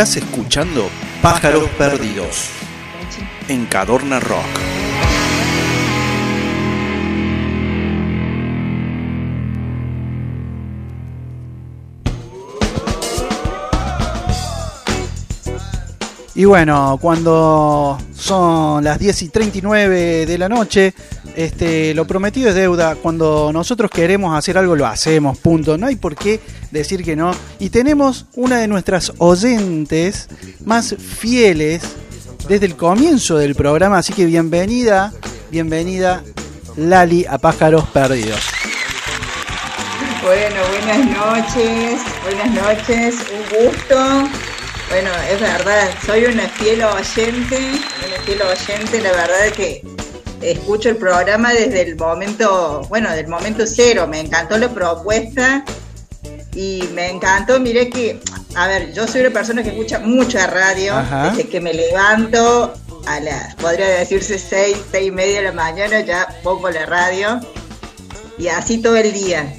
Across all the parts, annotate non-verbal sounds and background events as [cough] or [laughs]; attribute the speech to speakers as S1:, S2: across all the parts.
S1: Estás escuchando Pájaros Perdidos en Cadorna Rock.
S2: Y bueno, cuando son las 10 y 39 de la noche, este, lo prometido es deuda. Cuando nosotros queremos hacer algo, lo hacemos, punto. No hay por qué decir que no. Y tenemos una de nuestras oyentes más fieles desde el comienzo del programa, así que bienvenida, bienvenida Lali a Pájaros Perdidos.
S3: Bueno, buenas noches, buenas noches, un gusto bueno, es verdad, soy una fiel oyente, una fiel oyente, la verdad que escucho el programa desde el momento, bueno, del momento cero, me encantó la propuesta y me encantó, miré que, a ver, yo soy una persona que escucha mucha radio, desde que me levanto a las, podría decirse seis, seis y media de la mañana, ya pongo la radio y así todo el día.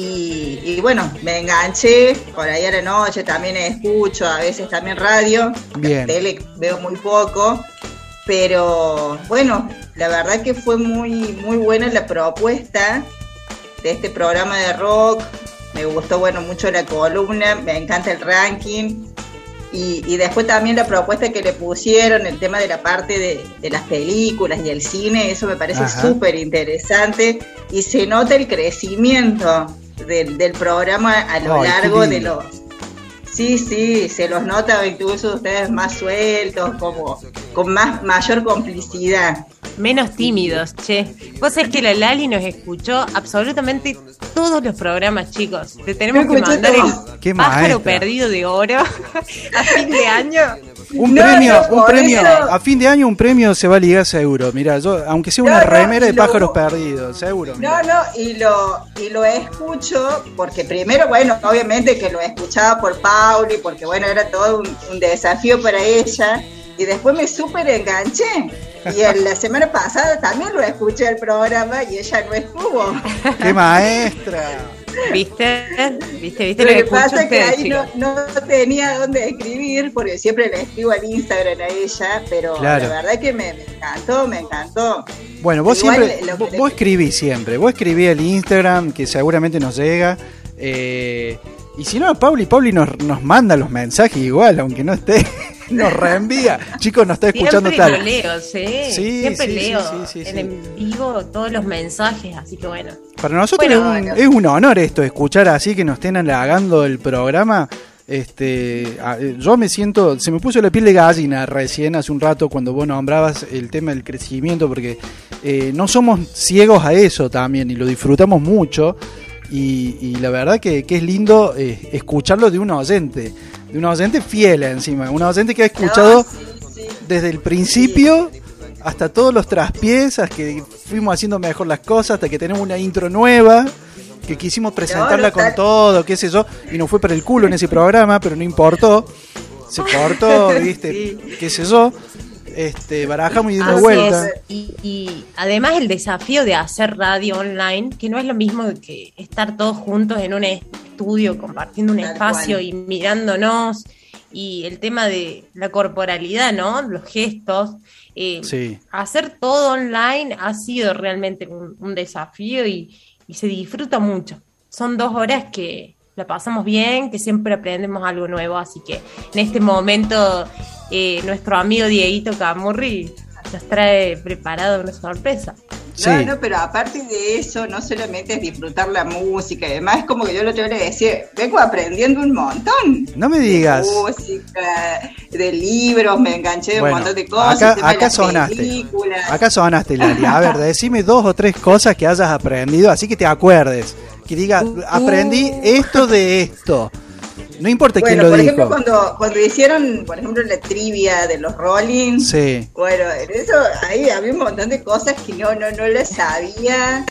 S3: Y, bueno, me enganché, por ahí a la noche también escucho, a veces también radio, Bien. tele veo muy poco, pero bueno, la verdad que fue muy, muy buena la propuesta de este programa de rock, me gustó bueno mucho la columna, me encanta el ranking. Y, después también la propuesta que le pusieron, el tema de la parte de, las películas y el cine, eso me parece súper interesante y se nota el crecimiento del, programa a lo largo de los... Sí, sí, se los nota incluso ustedes más sueltos, como con más mayor complicidad.
S4: Menos tímidos, che. Vos sabés que la Lali nos escuchó absolutamente todos los programas, chicos. Te tenemos que mandar el pájaro perdido de oro [laughs] a fin de año
S2: un premio, un premio, a fin de año un premio se va a ligar seguro. Mira, yo, aunque sea una remera de pájaros perdidos, seguro.
S3: No, no, y lo, y lo escucho porque primero, bueno, obviamente que lo escuchaba por Pauli, porque bueno, era todo un, desafío para ella. Y después me súper enganché. Y en la semana pasada también lo escuché el programa y ella no estuvo.
S2: ¡Qué maestra!
S4: ¿Viste? ¿Viste? ¿Viste
S3: lo, que, pasa es que ahí no, tenía dónde escribir, porque siempre le escribo al Instagram a ella, pero la verdad que me, encantó, me encantó.
S2: Bueno, vos siempre, vos, escribís siempre, vos escribís el Instagram, que seguramente nos llega. Eh, y si no, Pauli, Pauli nos, nos manda los mensajes igual, aunque no esté [laughs] nos reenvía. Chicos, nos está escuchando
S4: tal. Lo leo, ¿sí? sí Siempre leo en, vivo todos los mensajes, así que bueno.
S2: Para nosotros es, un, honor esto, escuchar así que nos estén halagando el programa. Este, yo me siento, se me puso la piel de gallina recién hace un rato cuando vos nombrabas el tema del crecimiento, porque eh, no somos ciegos a eso también y lo disfrutamos mucho. Y, la verdad que, es lindo eh, escucharlo de un oyente de una docente fiel encima, una docente que ha escuchado desde el principio hasta todos los traspiezas, que fuimos haciendo mejor las cosas, hasta que tenemos una intro nueva, que quisimos presentarla con todo, qué sé yo, y nos fue para el culo en ese programa, pero no importó, se cortó, [laughs] viste, qué sé yo este, barajamos y dimos vuelta.
S4: Y, además el desafío de hacer radio online, que no es lo mismo que estar todos juntos en un estudio, compartiendo un espacio y mirándonos, y el tema de la corporalidad, ¿no? Los gestos. Eh, hacer todo online ha sido realmente un, desafío y, y se disfruta mucho. Son dos horas que la pasamos bien, que siempre aprendemos algo nuevo, así que en este momento eh, nuestro amigo Dieguito Camurri nos trae preparado una sorpresa.
S3: No, no, pero aparte de eso, no solamente es disfrutar la música y demás, es como que yo lo tengo que decir, vengo aprendiendo un montón.
S2: No me digas.
S3: De música, de libros, me enganché de un montón de cosas.
S2: Acá, acá sonaste. Acá sonaste, Lali. A ver, decime dos o tres cosas que hayas aprendido, así que te acuerdes. Que digas, uh, aprendí uh. esto de esto. No importa quién lo
S3: por
S2: dijo.
S3: ejemplo, cuando, cuando hicieron, por ejemplo, la trivia de los Rolling, sí. bueno, en eso ahí había un montón de cosas que no, no, no le sabía.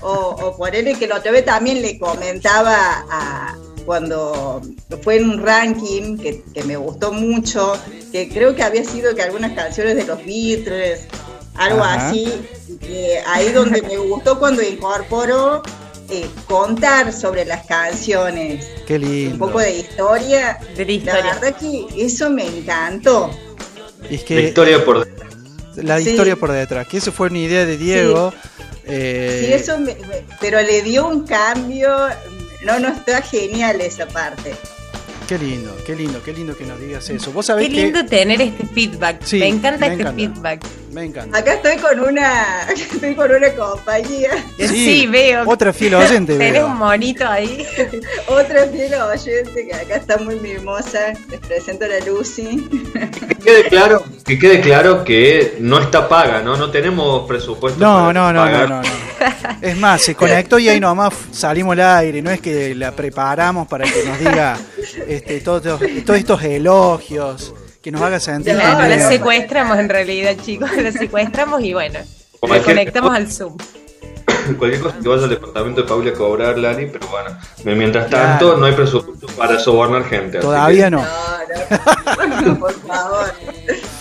S3: O, o por él que lo tuve también le comentaba a, cuando fue en un ranking que, que, me gustó mucho, que creo que había sido que algunas canciones de los Beatles, algo así, que ahí donde me gustó cuando incorporó eh, contar sobre las canciones.
S2: Qué lindo.
S3: Un poco de historia. De la, historia. la verdad que eso me encantó.
S2: Es que,
S5: la historia por detrás.
S2: La historia por detrás, que eso fue una idea de Diego.
S3: Eh, sí, eso pero le dio un cambio. No, no está genial esa parte.
S2: Qué lindo, qué lindo, qué lindo que nos digas eso.
S4: ¿Vos sabés qué lindo tener este feedback. me encanta este feedback.
S2: Me encanta.
S3: Acá estoy con una, [laughs] estoy con una compañía.
S4: Sí, veo.
S2: Otra fiel oyente.
S4: Tenés un monito ahí. [laughs]
S3: otra fiel oyente que acá está muy mimosa. Les presento a la Lucy.
S5: que quede claro, que quede claro que no está paga, ¿no? No tenemos presupuesto.
S2: No, no, no, no, no, no. Es más, se conectó y ahí nomás salimos al aire. No es que la preparamos para que nos diga este, todos, estos elogios, que nos haga sentir.
S4: No, la secuestramos en realidad, chicos, la secuestramos y bueno, la conectamos al Zoom. [coughs]
S5: Cualquier cosa que vaya al departamento de Paula a cobrar, Lani, pero bueno, mientras tanto no hay presupuesto para sobornar gente.
S2: Todavía no.
S3: No, [laughs] por favor,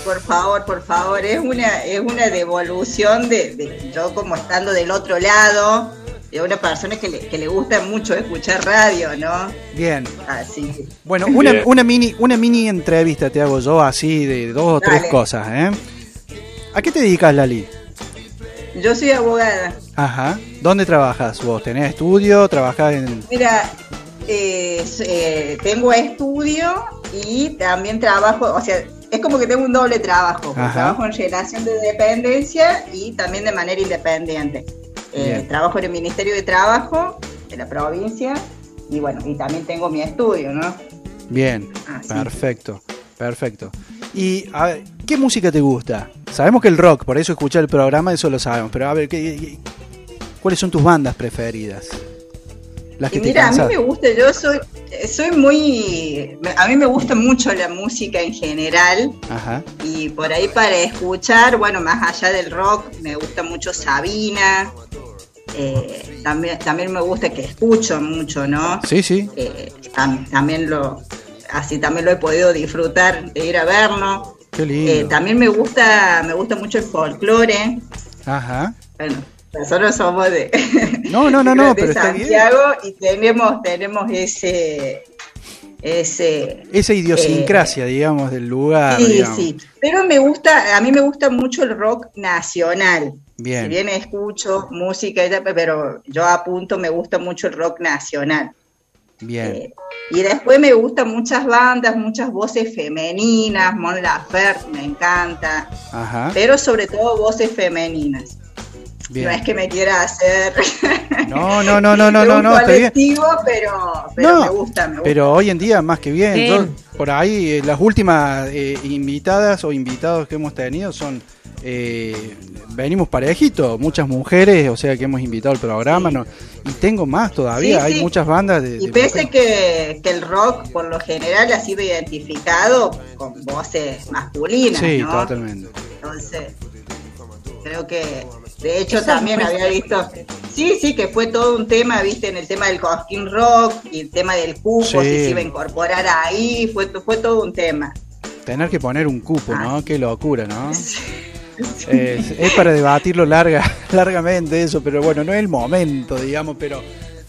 S3: por favor, por favor, es una, es una devolución de, de yo como estando del otro lado de una persona que le, que le gusta mucho escuchar radio, ¿no?
S2: Bien. Así. Bueno, una, una, mini, una mini entrevista te hago yo así de dos o tres cosas, ¿eh? ¿A qué te dedicas, Lali?
S3: Yo soy abogada.
S2: Ajá. ¿Dónde trabajas vos? ¿Tenés estudio? ¿Trabajás en...?
S3: Mira, eh, eh, tengo estudio y también trabajo, o sea, es como que tengo un doble trabajo. Trabajo en relación de dependencia y también de manera independiente. Eh, trabajo en el Ministerio de Trabajo de la provincia y bueno, y también tengo mi estudio, ¿no?
S2: Bien, ah, perfecto, perfecto. Y a ver, ¿qué música te gusta? Sabemos que el rock, por eso escucha el programa, eso lo sabemos, pero a ver, ¿qué, cuáles son tus bandas preferidas?
S3: Las que mira, a mí me gusta, yo soy, soy muy, a mí me gusta mucho la música en general Ajá. y por ahí para escuchar, bueno, más allá del rock, me gusta mucho Sabina, eh, también, también me gusta que escucho mucho, ¿no?
S2: Sí, sí.
S3: Eh, también lo, así también lo he podido disfrutar de ir a verlo.
S2: Qué lindo. Eh,
S3: también me gusta, me gusta mucho el folclore.
S2: Ajá.
S3: Bueno, nosotros somos de, [laughs]
S2: no, no, no, no, pero
S3: Santiago y tenemos, tenemos ese ese
S2: esa idiosincrasia, digamos, del lugar.
S3: Sí, sí. Pero me gusta, a mí me gusta mucho el rock nacional.
S2: Bien.
S3: Si bien escucho música, pero yo apunto, me gusta mucho el rock nacional.
S2: Bien. Eh,
S3: y después me gustan muchas bandas, muchas voces femeninas, Mon Laferte me encanta,
S2: Ajá.
S3: pero sobre todo voces femeninas. No es que me quiera hacer. [laughs]
S2: No, no, no, no, no, no, no,
S3: colectivo, pero, pero me, gusta, me,
S2: Pero hoy en día más que bien. por ahí eh, las últimas eh, invitadas o invitados que hemos tenido son eh, venimos parejitos, muchas mujeres, o sea que hemos invitado al programa, no, y tengo más todavía, hay muchas bandas de...
S3: Y pese que, que, el rock por lo general ha sido identificado con voces masculinas.
S2: Sí, totalmente.
S3: Entonces, creo que de hecho también había visto, sí, sí, que fue todo un tema, viste, en el tema del Cosquín Rock y el tema del cupo, si se iba a incorporar ahí, fue, fue todo un tema.
S2: Tener que poner un cupo, ¿no? Ah. Qué locura, ¿no? [laughs] es para debatirlo larga, [laughs] largamente eso, pero bueno, no es el momento, digamos, pero...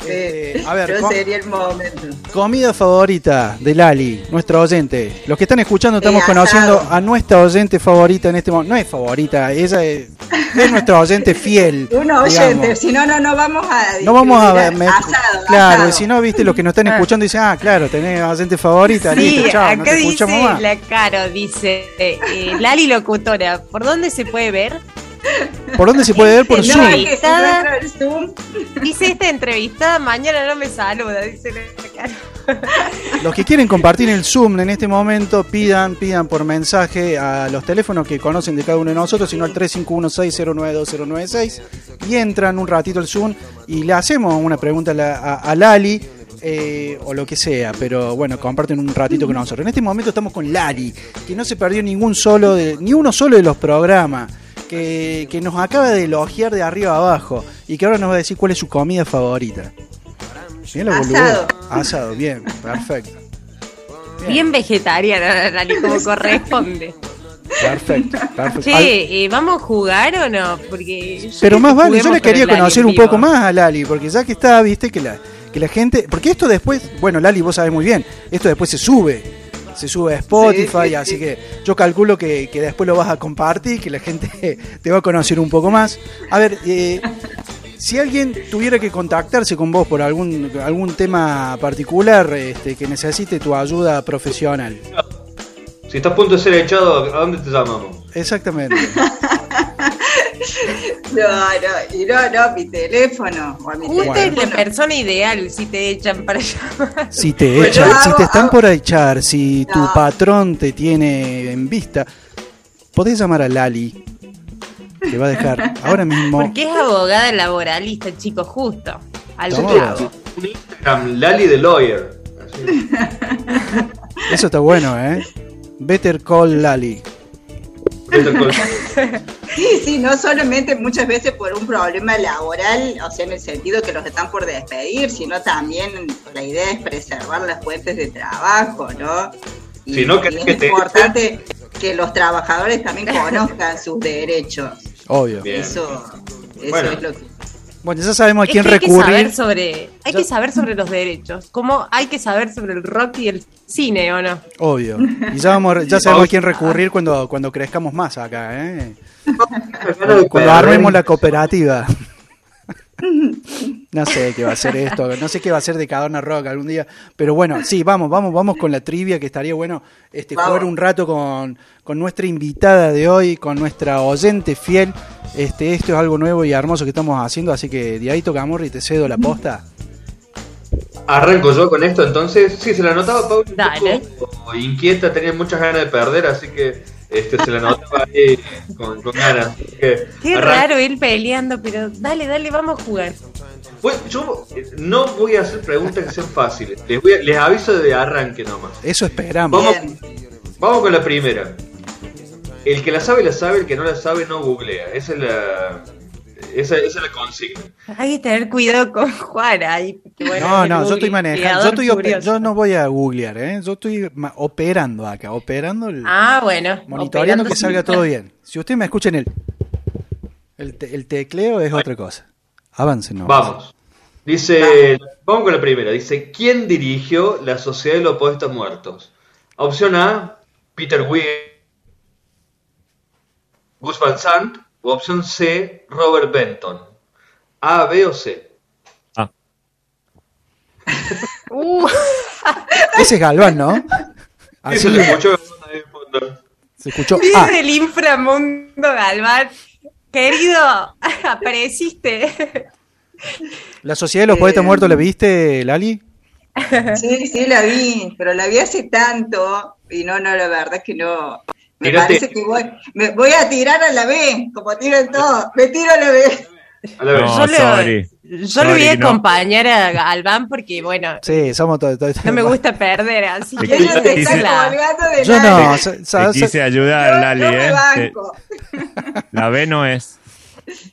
S3: Eh, a ver, sería el momento.
S2: Comida favorita de Lali, nuestra oyente. Los que están escuchando estamos conociendo a nuestra oyente favorita en este momento. No es favorita, ella es, es nuestra oyente fiel. [laughs]
S3: Una oyente, si no, no, no vamos a.
S2: No vamos a. asado, claro, si no, viste, los que nos están ah. escuchando dicen, ah, claro, tenés oyente favorita,
S4: sí, listo, chao, no te escuchamos más. La Caro dice, eh, Lali Locutora, ¿por dónde se puede ver?
S2: ¿Por dónde se puede ver? Por [laughs] Zoom.
S4: Dice esta entrevistada, mañana no me saluda, dice
S2: Los que quieren compartir el Zoom en este momento, pidan, pidan por mensaje a los teléfonos que conocen de cada uno de nosotros, sino al 3516092096 y entran un ratito al Zoom y le hacemos una pregunta a, Lali. Eh, o lo que sea, pero bueno, comparten un ratito con nosotros. En este momento estamos con Lali, que no se perdió ningún solo de, ni uno solo de los programas que, nos acaba de elogiar de arriba a abajo y que ahora nos va a decir cuál es su comida favorita.
S3: Asado.
S2: Asado, bien, perfecto.
S4: Bien, vegetariana, como [laughs] corresponde.
S2: Perfecto, perfecto.
S4: Sí, ¿vamos a jugar o no? Porque
S2: Pero más vale, yo le quería conocer un poco más a Lali, porque ya que está, viste, que la, que la gente. Porque esto después, bueno, Lali, vos sabés muy bien, esto después se sube. Se sube a Spotify, así que yo calculo que, que, después lo vas a compartir, que la gente [laughs] te va a conocer un poco más. A ver, eh, si alguien tuviera que contactarse con vos por algún, algún tema particular este, que necesite tu ayuda profesional.
S5: Si estás a punto de ser echado, ¿a dónde te llamamos?
S2: Exactamente. [laughs] [laughs]
S3: no, no, y no, no, mi teléfono. O mi
S4: Usted es la persona ideal si te echan para llamar.
S2: Si te echan, si te están por echar, si tu patrón te tiene en vista, podés llamar a Lali te va a dejar ahora mismo.
S4: Porque es abogada laboralista, chicos, justo. Al
S5: Un Instagram, Lali the Lawyer.
S2: Eso está bueno, ¿eh? Better Call Lali.
S3: Sí, sí, no solamente muchas veces por un problema laboral, o sea, en el sentido que los están por despedir, sino también la idea es preservar las fuentes de trabajo, ¿no? Y,
S5: que,
S3: es importante que los trabajadores también conozcan sus derechos.
S2: Obvio.
S3: Eso, eso es lo que...
S2: Bueno, ya sabemos a quién
S4: hay
S2: recurrir.
S4: Que saber sobre, hay que saber sobre los derechos, como hay que saber sobre el rock y el cine, ¿o no?
S2: Obvio. Y ya, vamos, ya sabemos a quién recurrir cuando, cuando crezcamos más acá, ¿eh? cuando armemos la cooperativa. No sé qué va a ser esto, no sé qué va a ser de Cadorna Rock algún día, pero bueno, sí, vamos, vamos, vamos con la trivia, que estaría bueno este jugar un rato con, con nuestra invitada de hoy, con nuestra oyente fiel. Este, esto es algo nuevo y hermoso que estamos haciendo, así que de ahí toca y te cedo la posta.
S5: Arranco yo con esto, entonces, sí, se la notaba Paul
S4: Dale.
S5: inquieta, tenía muchas ganas de perder, así que este, se la notaba ahí con, ganas.
S4: Qué raro ir peleando, pero dale, dale, vamos a jugar.
S5: Pues yo eh, no voy a hacer preguntas que sean fáciles. Les, voy les aviso de arranque nomás.
S2: Eso esperamos.
S5: Vamos, vamos con la primera. El que la sabe, la sabe. El que no la sabe, no googlea. Esa es la, esa, esa, es la consigna.
S4: Hay que tener cuidado con Juan ahí.
S2: no, no, yo estoy manejando. Yo, estoy yo no voy a googlear, ¿eh? Yo estoy operando acá, operando. El,
S4: ah, bueno.
S2: Monitoreando que salga todo [laughs] bien. Si usted me escucha en el. El, el tecleo es otra cosa. Avance, no.
S5: Vamos. Dice, vamos con la primera. Dice, ¿quién dirigió la Sociedad de los Poetas Muertos? Opción A, Peter Weir, Gus Van Sant. O opción C, Robert Benton. A, B o C.
S2: A. [laughs] Uh. [laughs] Ese es Galván, ¿no?
S5: Así se escuchó ahí fondo.
S2: Se escuchó.
S4: Desde el inframundo, Galván. Querido, [laughs] apareciste.
S2: ¿La Sociedad de los Poetas Muertos la viste, Lali?
S3: Sí, sí, la vi, pero la vi hace tanto y no, no, la verdad es que no. Me parece que voy, me voy a tirar a la B, como tiran todos. Me tiro a la B.
S4: yo, le, yo le voy a acompañar a Galván porque, bueno,
S2: sí, somos todos,
S4: no me gusta perder, así que
S3: yo quise, de
S2: yo no,
S6: te quise ayudar, Lali, ¿eh? La B no es.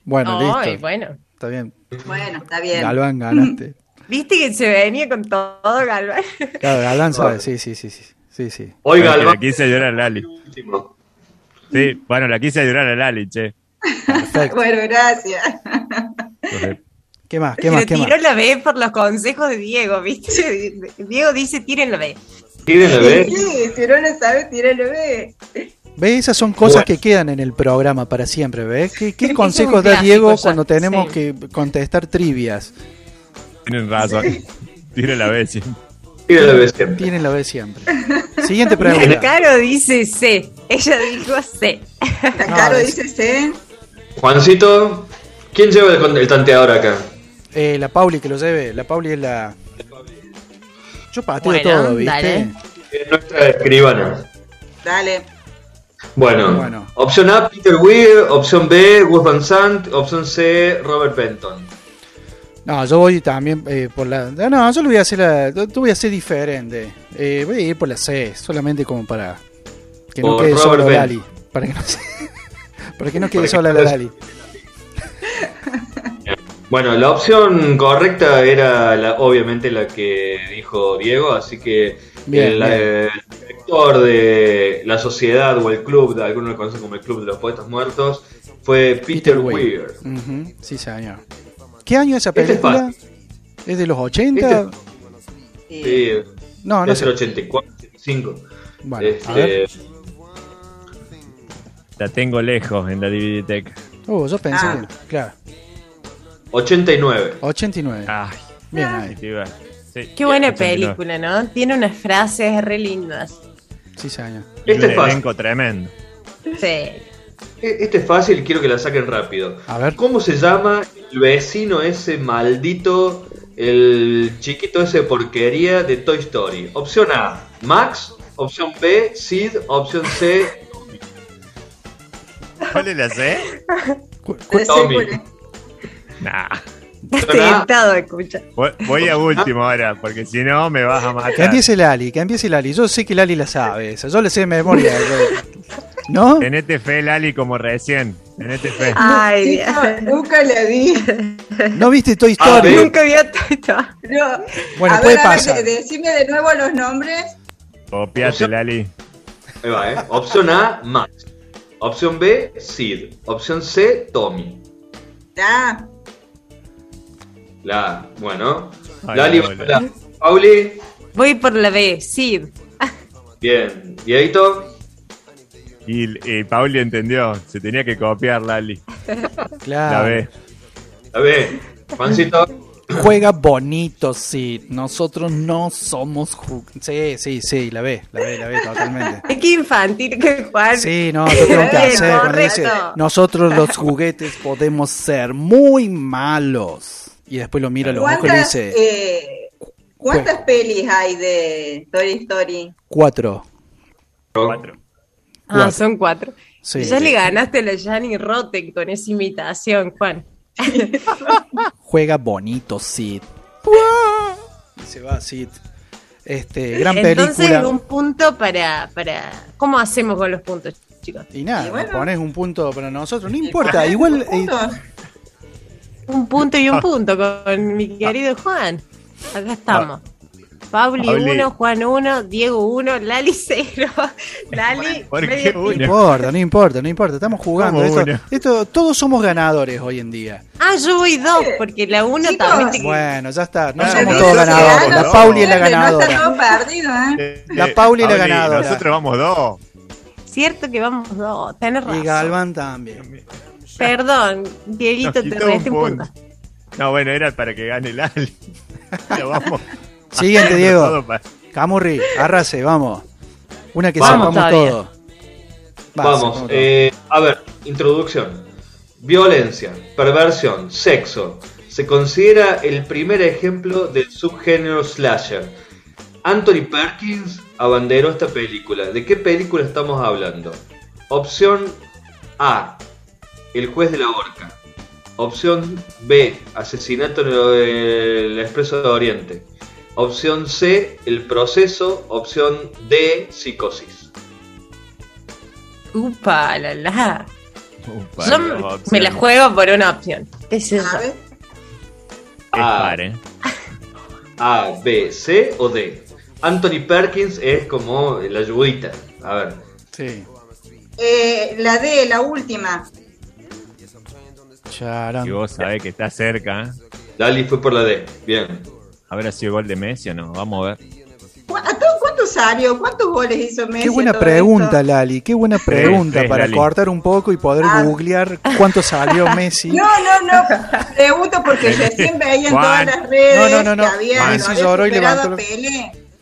S2: Bueno,
S4: oh,
S2: listo.
S4: Bueno.
S2: Está bien.
S3: Bueno, está bien.
S2: Galván, ganaste. [laughs]
S4: Viste que se venía con todo Galván.
S2: Claro, Galván sabe, sí, sí, sí, sí. Sí, sí.
S5: Oiga.
S6: La quise ayudar a Lali. Sí, bueno, la quise ayudar a Lali, che.
S3: Perfecto. [laughs] bueno, gracias.
S2: ¿Qué más? ¿Qué más? ¿Qué
S4: tiró la B por los consejos de Diego, ¿viste? [laughs] Diego dice tiren la B.
S5: Tiren la B.
S3: Sí, si no lo sabe, tiren la B.
S2: ¿Ves? Esas son cosas que quedan en el programa para siempre, ¿ves? ¿Qué, qué consejos da Diego cuando tenemos que contestar trivias?
S6: Tienen razón. Tiren la B siempre.
S5: Tienen la B siempre.
S2: Tienen la B siempre. Siguiente pregunta.
S4: Caro dice C. Ella dijo C.
S3: Caro dice C.
S5: Juancito, ¿quién lleva el, tanteador acá?
S2: Eh, la Pauli que lo lleve. La Pauli es la. Yo pateo bueno, todo, ¿viste? Dale.
S5: Es nuestra escribana.
S3: Dale.
S5: Bueno, opción A, Peter Weir, opción B, Gus Van Sant, opción C, Robert Benton.
S2: No, yo voy también eh, por la. No, yo lo voy a hacer la, yo voy a hacer diferente. Eh, voy a ir por la C, solamente como para que no quede solo Lali. Para que no, [laughs] para que no quede sola la Lali.
S5: Bueno, la opción correcta era la, obviamente la que dijo Diego, así que el, director de la sociedad o el club, de algunos lo conocen como el club de los poetas muertos, fue Peter, Weir.
S2: Sí, señor. ¿Qué año es esa este película? es, de los 80?
S5: Este sí, no, no es el 84, 85. Bueno, este...
S6: La tengo lejos en la DVD Tech.
S2: Oh, yo pensé, ah. claro.
S5: 89.
S2: 89. Ay, bien ahí.
S4: Qué buena película, ¿no? Tiene unas frases re lindas.
S2: Sí, señor.
S6: Este es fácil. tremendo.
S4: Sí. E,
S5: este es fácil, quiero que la saquen rápido.
S2: A ver.
S5: ¿Cómo se llama el vecino ese maldito, el chiquito ese porquería de Toy Story? Opción A, Max. Opción B, Sid. Opción C,
S6: ¿Cuál es la C?
S5: Tommy.
S6: Nah.
S4: Estoy escucha.
S6: Voy, a último ahora, porque si no me vas a matar.
S2: Que empiece Lali, que empiece Lali. Yo sé que Lali la sabe esa. Yo le sé de memoria. [laughs] ¿No?
S6: Tenete fe, Lali, como recién. Tenete fe.
S3: Ay, nunca le vi.
S2: ¿No viste Toy Story?
S4: nunca vi a Toy Story.
S2: Bueno, puede pasar.
S3: decime de nuevo los nombres.
S6: Copiate, Lali.
S5: Ahí va, ¿eh? Opción A, Max. Opción B, Sid. Opción C, Tommy.
S3: Ya.
S5: La, bueno. Lali, la. Pauli.
S4: Voy por la B, Sid.
S5: Bien. ¿Dieguito?
S6: Y, Pauli entendió, se tenía que copiar Lali.
S2: Claro.
S6: La B.
S5: La B. Juancito.
S2: Juega bonito, sí. Nosotros no somos. Sí, sí, sí, la ve, la ve, la ve totalmente. [laughs]
S4: Qué infantil que Juan.
S2: Sí, no, yo tengo que [laughs] hacer. nosotros los juguetes podemos ser muy malos. Y después lo mira a los ojos y dice.
S3: Eh, ¿Cuántas pelis hay de Toy Story?
S2: Cuatro.
S6: Cuatro.
S4: Ah, son cuatro. ya le ganaste a la Jani Rotten con esa imitación, Juan. [laughs]
S2: Juega bonito, Sid. Se va Sid. Este, gran Entonces, película.
S4: un punto para, para. ¿Cómo hacemos con los puntos, chicos?
S2: Y nada, pones un punto para nosotros, no importa. Igual. Eh,
S4: un punto y un punto con mi querido Juan. Acá estamos. Pauli 1, Juan 1, Diego 1, Lali 0. [laughs] Lali.
S6: ¿Por qué
S2: No importa, no importa, no importa. Estamos jugando. Esto, esto, todos somos ganadores hoy en día.
S4: Ah, yo voy dos, porque la 1 también.
S2: Bueno, ya está. No somos todos ganadores. La Pauli es la ganadora. perdido, ¿eh? La Pauli es la ganadora.
S6: Nosotros vamos dos.
S4: Cierto que vamos dos. Tenés razón.
S2: Y Galvan también.
S4: Perdón, Dieguito, te resté un punto.
S6: No, bueno, era para que gane Lali. [laughs] vamos.
S2: Siguiente, [laughs] Diego. Camurri, arrase, vamos. Una que vamos, sepamos todo.
S5: vamos, eh, a ver, introducción. Violencia, perversión, sexo. Se considera el primer ejemplo del subgénero slasher. Anthony Perkins abanderó esta película. ¿De qué película estamos hablando? Opción A, El juez de la horca. Opción B, Asesinato en el Expreso de Oriente. Opción C, el proceso. Opción D, psicosis.
S4: Upa, la la. Yo me la juego por una opción. ¿Qué es eso?
S5: A, A, B, C o D. Anthony Perkins es como la ayudita. A ver.
S2: Sí.
S3: Eh, la D, la última.
S6: Y vos sabés que está cerca.
S5: Dali fue por la D. Bien.
S6: ¿Habrá sido gol de Messi o no? Vamos a ver.
S3: ¿Cuántos salió? ¿Cuántos goles hizo Messi?
S2: Qué buena pregunta, Lali. Qué buena pregunta para cortar un poco y poder ah. googlear cuánto salió [laughs] Messi.
S3: No, no, no. Pregunto porque recién veía en todas las redes no, no, no, que había, Messi lloró y levantó.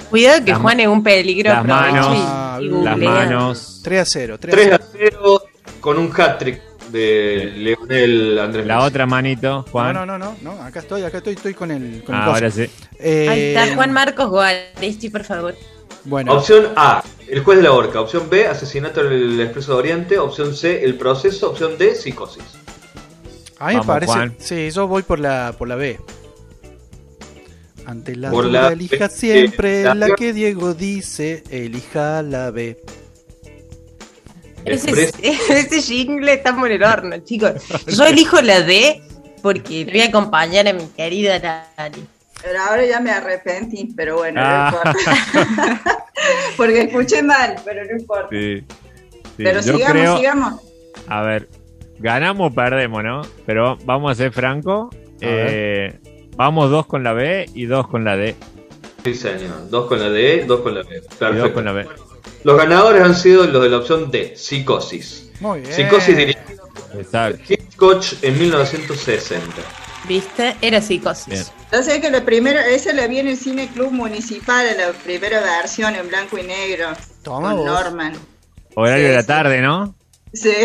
S4: Cuidado que Juan es un peligro.
S6: Las manos. las manos.
S2: 3 a 0.
S5: 3 a 0 con un hat-trick de Leonel Andrés.
S6: La otra manito, Juan.
S2: No, no, no, no, acá estoy, acá estoy, estoy con el. Con
S6: ah, ahora sí.
S4: Eh, Ahí está Juan Marcos Guaresti, por favor.
S5: Bueno. Opción A, el juez de la horca. Opción B, asesinato en el Expreso de Oriente. Opción C, el proceso. Opción D, psicosis.
S2: A mí me parece. Sí, yo voy por la, por la B. Ante la duda, elija siempre la que Diego dice, elija la B.
S4: Ese, [laughs] ese jingle está en el horno, chicos. Yo elijo la D porque voy a acompañar a mi querida Lali.
S3: Pero ahora ya me arrepentí, pero bueno, no ah. importa. [laughs] porque escuché mal, pero no importa. Sí, pero sigamos, sigamos.
S6: A ver, ganamos o perdemos, ¿no? Pero vamos a ser franco. Eh, vamos dos con la B y dos con la D.
S5: Sí, señor. Dos con la D, dos con la B. Perfecto. con la B. Los ganadores han sido los de la opción D, Psicosis. Muy bien. Psicosis dirigido Exacto. Hitchcock en 1960.
S4: ¿Viste? Era Psicosis.
S3: Yo sé que la primera, ese la vi en el Cine Club Municipal, la primera versión en blanco y negro. Toma con Norman.
S6: Horario de la tarde, ¿no?
S3: Sí. [laughs]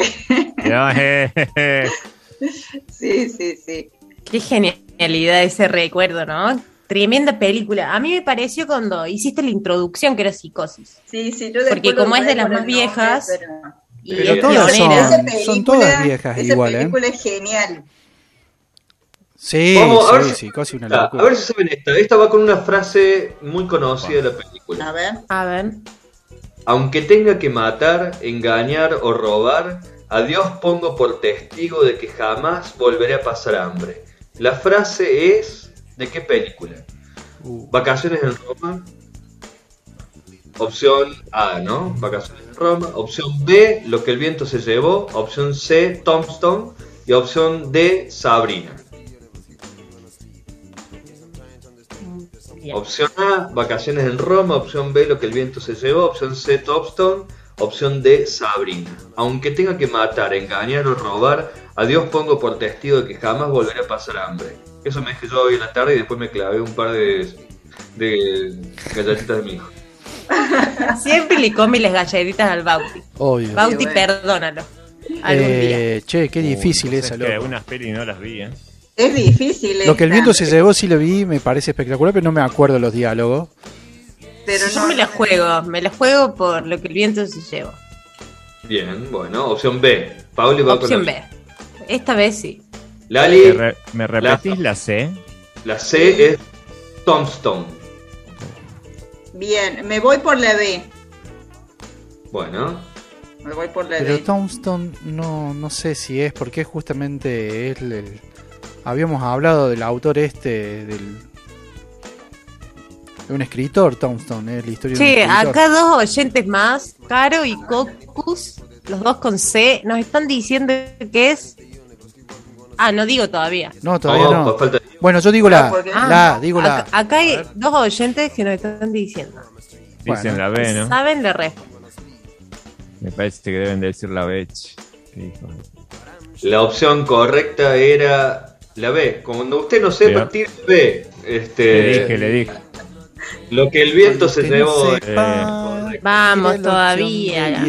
S3: sí, sí, sí.
S4: Qué genialidad ese recuerdo, ¿no? Tremenda película. A mí me pareció cuando hiciste la introducción que era psicosis.
S3: Sí, sí, yo
S4: Porque como es de las más viejas.
S2: Y pero todas son, todas viejas igual, ¿eh?
S3: película es genial.
S2: Sí, sí, psicosis una locura.
S5: A ver si saben esta. Esta va con una frase muy conocida de la película.
S3: A ver.
S4: A ver.
S5: Aunque tenga que matar, engañar o robar, a Dios pongo por testigo de que jamás volveré a pasar hambre. La frase es ¿de qué película? Uh. Vacaciones en Roma. Opción A, ¿no? Vacaciones en Roma. Opción B, Lo que el viento se llevó. Opción C, Tombstone. Y opción D, Sabrina. Opción A, vacaciones en Roma. Opción B, lo que el viento se llevó. Opción C, Topstone. Opción D, Sabrina. Aunque tenga que matar, engañar o robar, a Dios pongo por testigo de que jamás volveré a pasar hambre. Eso me dije yo hoy en la tarde y después me clavé un par de, de galletitas de mi hijo. [laughs]
S4: Siempre le come las galletitas al Bauti. Obvio. Bauti, perdónalo.
S2: Eh, che, qué difícil esa,
S6: loco. Unas pelis no las vi, ¿eh?
S3: Es difícil.
S2: Lo que el viento se llevó sí lo vi, me parece espectacular, pero no me acuerdo los diálogos.
S4: Pero Yo me la juego, me la juego por lo que el viento se llevó.
S5: Bien, bueno, opción B. Pauli
S4: va opción B. Esta vez sí.
S5: Lali.
S6: ¿Me, repetís la, C?
S5: La C es Tombstone.
S3: Bien, me voy por la B.
S5: Bueno.
S3: Me voy por la
S2: Pero Tombstone no, no sé si es, porque justamente es el Habíamos hablado del autor este, del de un escritor, Tombstone, ¿eh? la historia
S4: sí, acá dos oyentes más, Caro y Cocus, los dos con C, nos están diciendo que es. Ah, no digo todavía.
S2: No, todavía no. Bueno, yo digo la. Ah, la, digo la.
S4: Acá, hay dos oyentes que nos están diciendo.
S6: Dicen la B, ¿no?
S4: Saben la red.
S6: Me parece que deben decir la B.
S5: La opción correcta era la B. Cuando usted no sepa, tire B. Este,
S6: le dije, le dije.
S5: Lo que el viento se llevó.
S4: Eh, Vamos todavía.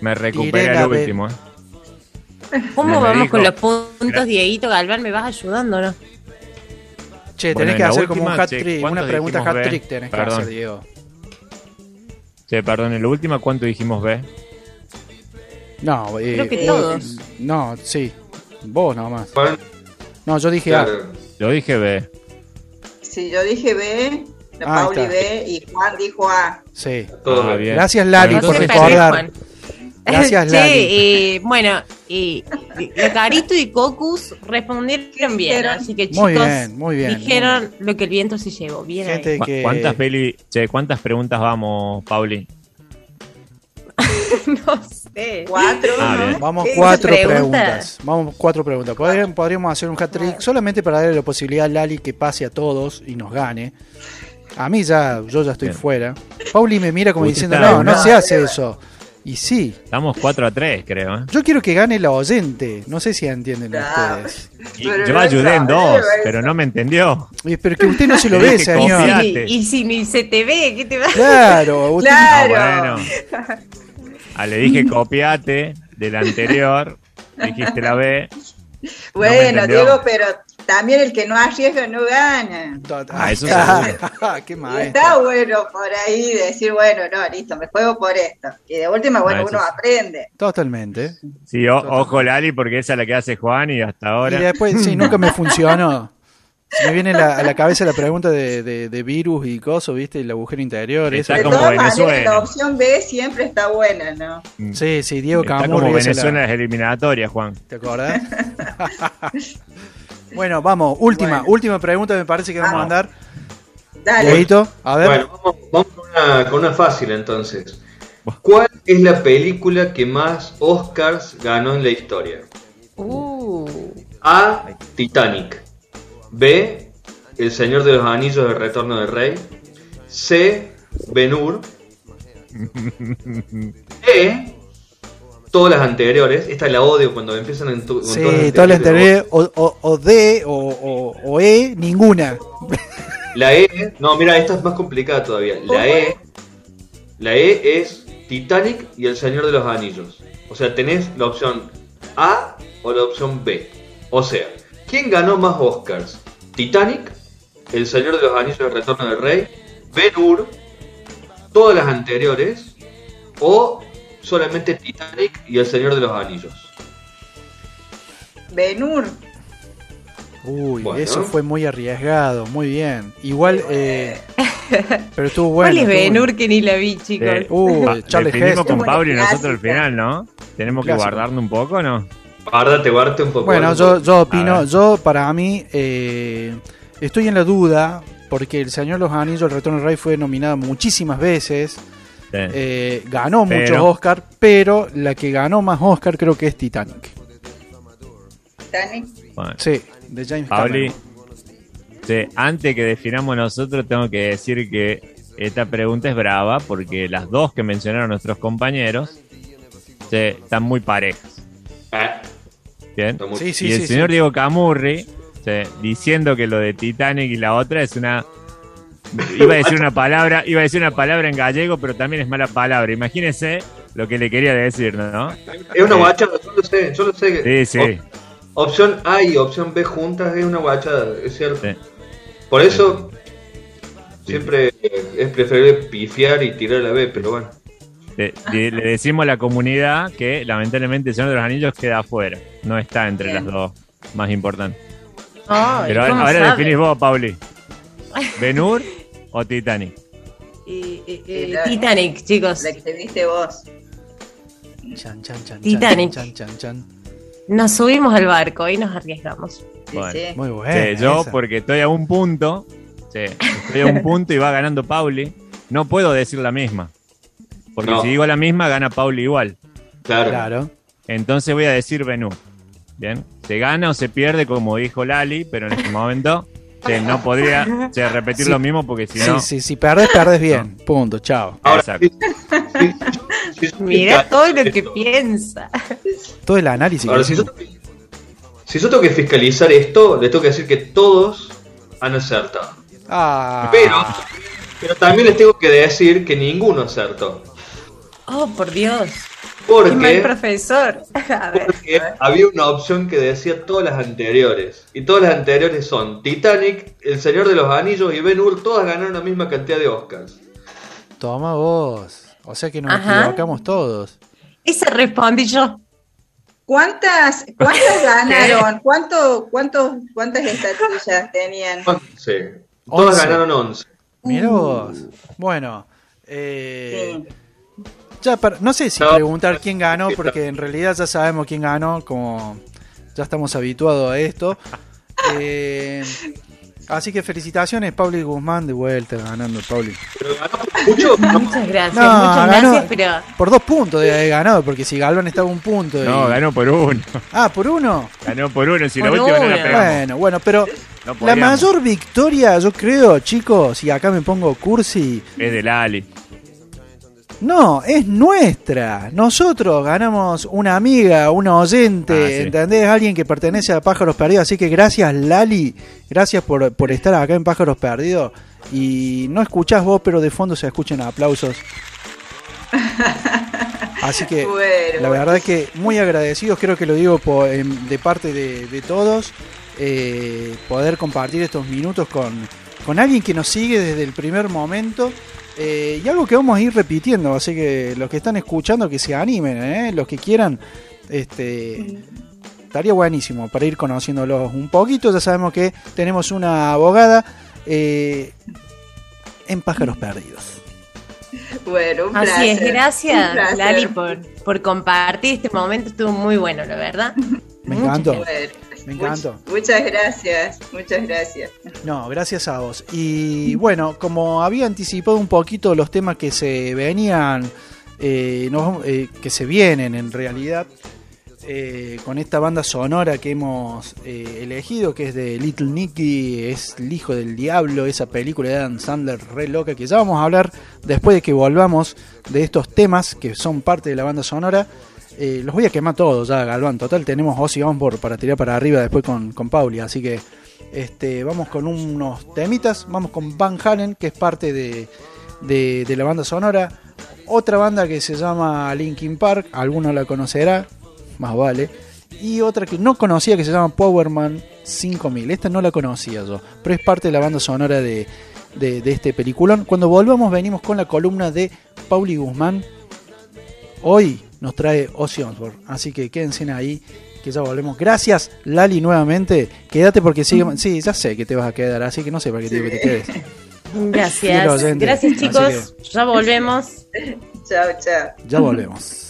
S6: Me recupera el último. Eh.
S4: ¿Cómo vamos con los puntos, Dieguito Galván? ¿Me vas ayudando no?
S2: Che, tenés que hacer como un hat trick, una pregunta hat trick tenés que hacer, Diego.
S6: Che, perdón, en la última, ¿cuánto dijimos B?
S2: No,
S4: eh, Creo que todos.
S2: No, sí. Vos nomás. No, yo dije A.
S6: Yo dije B.
S3: Sí, yo dije B, ah, Pauli B y Juan dijo A.
S2: Sí. Todo ah, bien. Gracias Lali por recordar. Gracias [laughs] Lali.
S4: Sí, y, bueno, y, Carito y Cocus respondieron bien, así que chicos muy bien, muy bien, dijeron lo que el viento se llevó. Bien Gente
S6: Que... ¿Cuántas, peli, che, ¿Cuántas preguntas vamos, Pauli? [laughs]
S3: no sé. Cuatro.
S2: Ah, Vamos cuatro preguntas. Vamos cuatro preguntas. Podríamos, hacer un hat trick solamente para darle la posibilidad a Lali que pase a todos y nos gane. A mí ya, yo ya estoy fuera. Pauli me mira como diciendo, no, no, se hace eso. Y sí.
S6: Estamos 4 a 3, creo. ¿eh?
S2: Yo quiero que gane la oyente. No sé si entienden ustedes.
S6: yo ayudé en dos, pero no me entendió.
S2: Pero que usted no se lo ve, señor.
S4: Y, si ni se te ve, ¿qué te va a
S2: Claro,
S3: usted claro. Ah, bueno.
S6: Ah, le dije copiate del anterior, dijiste la B.
S3: Bueno, Diego, pero también el que no arriesga no gana.
S6: Ah, eso [laughs] [laughs]
S3: Qué Está bueno por ahí decir, bueno, no, listo, me juego por esto. Y de última, bueno, uno aprende.
S2: Totalmente.
S6: Sí, ojo Lali, porque esa es la que hace Juan y hasta ahora.
S2: Y después, sí, [laughs] nunca me funcionó. me viene a la cabeza la pregunta de, de, virus y cosas, ¿viste? El agujero interior.
S3: Está esa. como Venezuela. la opción B siempre está buena, ¿no?
S2: Mm. Sí, sí, Diego
S6: Está como Venezuela es eliminatoria, Juan.
S2: ¿Te acordás? Bueno, vamos, última, última pregunta me parece que vamos, a mandar.
S3: Dale.
S2: a ver.
S5: Bueno, vamos, con, una, fácil entonces. ¿Cuál es la película que más Oscars ganó en la historia? Uh. A. Titanic. B. El Señor de los Anillos del Retorno del Rey. C. Ben Hur. [laughs] E todas las anteriores. Esta la odio cuando empiezan en
S2: tu, Sí, todas, las anteriores. O, o, D o, o, E, ninguna.
S5: La E, no, mira, esta es más complicada todavía. La E, la E es Titanic y El Señor de los Anillos. O sea, tenés la opción A o la opción B. O sea, ¿quién ganó más Oscars? Titanic, El Señor de los Anillos, El Retorno del Rey, Ben Hur, todas las anteriores, o solamente Titanic y El Señor de los Anillos.
S3: Benur.
S2: Uy, eso fue muy arriesgado, muy bien. Igual, eh, pero estuvo bueno.
S4: ¿Cuál es Benur que ni la vi, chicos?
S6: Uh, Charles con Pablo y nosotros al final, ¿no? Tenemos que guardarnos un poco, ¿no?
S5: Guárdate, guardate un poco.
S2: Bueno, yo, yo opino, yo para mí eh, estoy en la duda porque El Señor de los Anillos, El Retorno del Rey fue nominado muchísimas veces. Eh, ganó muchos Oscar, pero la que ganó más Oscar creo que es Titanic.
S3: ¿Titanic?
S2: Sí, de James Cameron.
S6: antes que definamos nosotros, tengo que decir que esta pregunta es brava porque las dos que mencionaron nuestros compañeros están muy parejas. Ah. Bien. y el señor Diego Camurri diciendo que lo de Titanic y la otra es una Iba a decir [laughs] una palabra, iba a decir una palabra en gallego, pero también es mala palabra. Imagínese lo que le quería decir, ¿no?
S5: Es una guachada, yo lo sé, yo lo sé. Sí, sí. opción A y opción B juntas es una guachada, es cierto. Por eso siempre es preferible pifiar y tirar la B, pero bueno.
S6: Le, decimos a la comunidad que lamentablemente el Señor de los Anillos queda afuera, no está entre las dos más importantes. pero ahora, definís vos, Pauli. [laughs] ¿Benur o Titanic?
S4: Titanic, chicos.
S3: La que viste vos.
S4: Titanic. Nos subimos al barco y nos arriesgamos.
S2: Muy bueno.
S6: yo, porque estoy a un punto, estoy a un punto y va ganando Pauli, no puedo decir la misma. Porque si digo la misma, gana Pauli igual.
S5: Claro. claro.
S6: Entonces voy a decir Benur. Bien. Se gana o se pierde, como dijo Lali, pero en este momento no podría repetir lo mismo porque si no.
S2: Sí, si perdés, perdés bien. Punto, chao.
S4: Exacto. Mira todo lo que piensa.
S2: Todo el análisis.
S5: si, yo, si yo tengo que fiscalizar esto, le tengo que decir que todos han acertado.
S2: Ah.
S5: Pero, pero también les tengo que decir que ninguno acertó.
S4: Oh, por Dios.
S5: Porque,
S4: profesor. [laughs]
S5: había una opción que decía todas las anteriores. Y todas las anteriores son Titanic, El Señor de los Anillos y Ben Hur. Todas ganaron la misma cantidad de Oscars.
S2: Toma vos. O sea que nos equivocamos todos.
S4: Esa respondí yo.
S3: ¿Cuántas, cuántas [laughs] ganaron? ¿Cuánto, cuánto, ¿Cuántas estatuillas tenían?
S5: Sí. Todas ganaron 11.
S2: Mira vos. Bueno. Eh, ya no sé si preguntar quién ganó, porque en realidad ya sabemos quién ganó, como ya estamos habituados a esto. Eh, así que felicitaciones, Pauli Guzmán, de vuelta ganando, Pauli. [laughs]
S4: Muchas gracias, muchas gracias, pero...
S2: Por dos puntos de ganado, porque si Galván estaba un punto.
S6: No, ganó por uno.
S2: Ah, ¿por uno?
S6: Ganó por uno, si la última no la pegamos.
S2: Bueno, bueno, pero la mayor victoria, yo creo, chicos, y acá me pongo cursi...
S6: Es del Ali.
S2: No, es nuestra. Nosotros ganamos una amiga, una oyente, ah, ¿entendés? Alguien que pertenece a Pájaros Perdidos. Así que gracias, Lali. Gracias por, por estar acá en Pájaros Perdidos. Y no escuchás vos, pero de fondo se escuchan aplausos. Así que [laughs] la verdad es que muy agradecidos, creo que lo digo de parte de, todos, eh, poder compartir estos minutos con, con alguien que nos sigue desde el primer momento eh, y algo que vamos a ir repitiendo, así que los que están escuchando que se animen, ¿eh? los que quieran, este, estaría buenísimo para ir conociéndolos un poquito. Ya sabemos que tenemos una abogada eh, en Pájaros Perdidos.
S3: Bueno, un
S4: Así es, gracias Lali por, por compartir este momento, estuvo muy bueno, la verdad. [laughs]
S2: Me encantó. Me encantó.
S3: muchas gracias, muchas gracias.
S2: No, gracias a vos. Y bueno, como había anticipado un poquito los temas que se venían, eh, eh, que se vienen en realidad, eh, con esta banda sonora que hemos elegido, que es de Little Nicky, es el hijo del diablo, esa película de Adam Sandler re loca, que ya vamos a hablar después de que volvamos de estos temas que son parte de la banda sonora. Eh, los voy a quemar todos ya, Galván. Total, tenemos Ozzy Osbourne para tirar para arriba después con, con Pauli. Así que este, vamos con unos temitas. Vamos con Van Halen, que es parte de, de, la banda sonora. Otra banda que se llama Linkin Park, alguno la conocerá, más vale. Y otra que no conocía que se llama Powerman 5000. Esta no la conocía yo, pero es parte de la banda sonora de, de, de este peliculón. Cuando volvamos venimos con la columna de Pauli Guzmán. Hoy nos trae Ozzy Osbourne. Así que quédense ahí, que ya volvemos. Gracias, Lali, nuevamente. Quédate porque sigue. Sí, ya sé que te vas a quedar, así que no sé para qué te digo que te quedes.
S4: Gracias. Gracias, chicos. Ya volvemos. [laughs]
S3: chao, chao.
S2: Ya volvemos.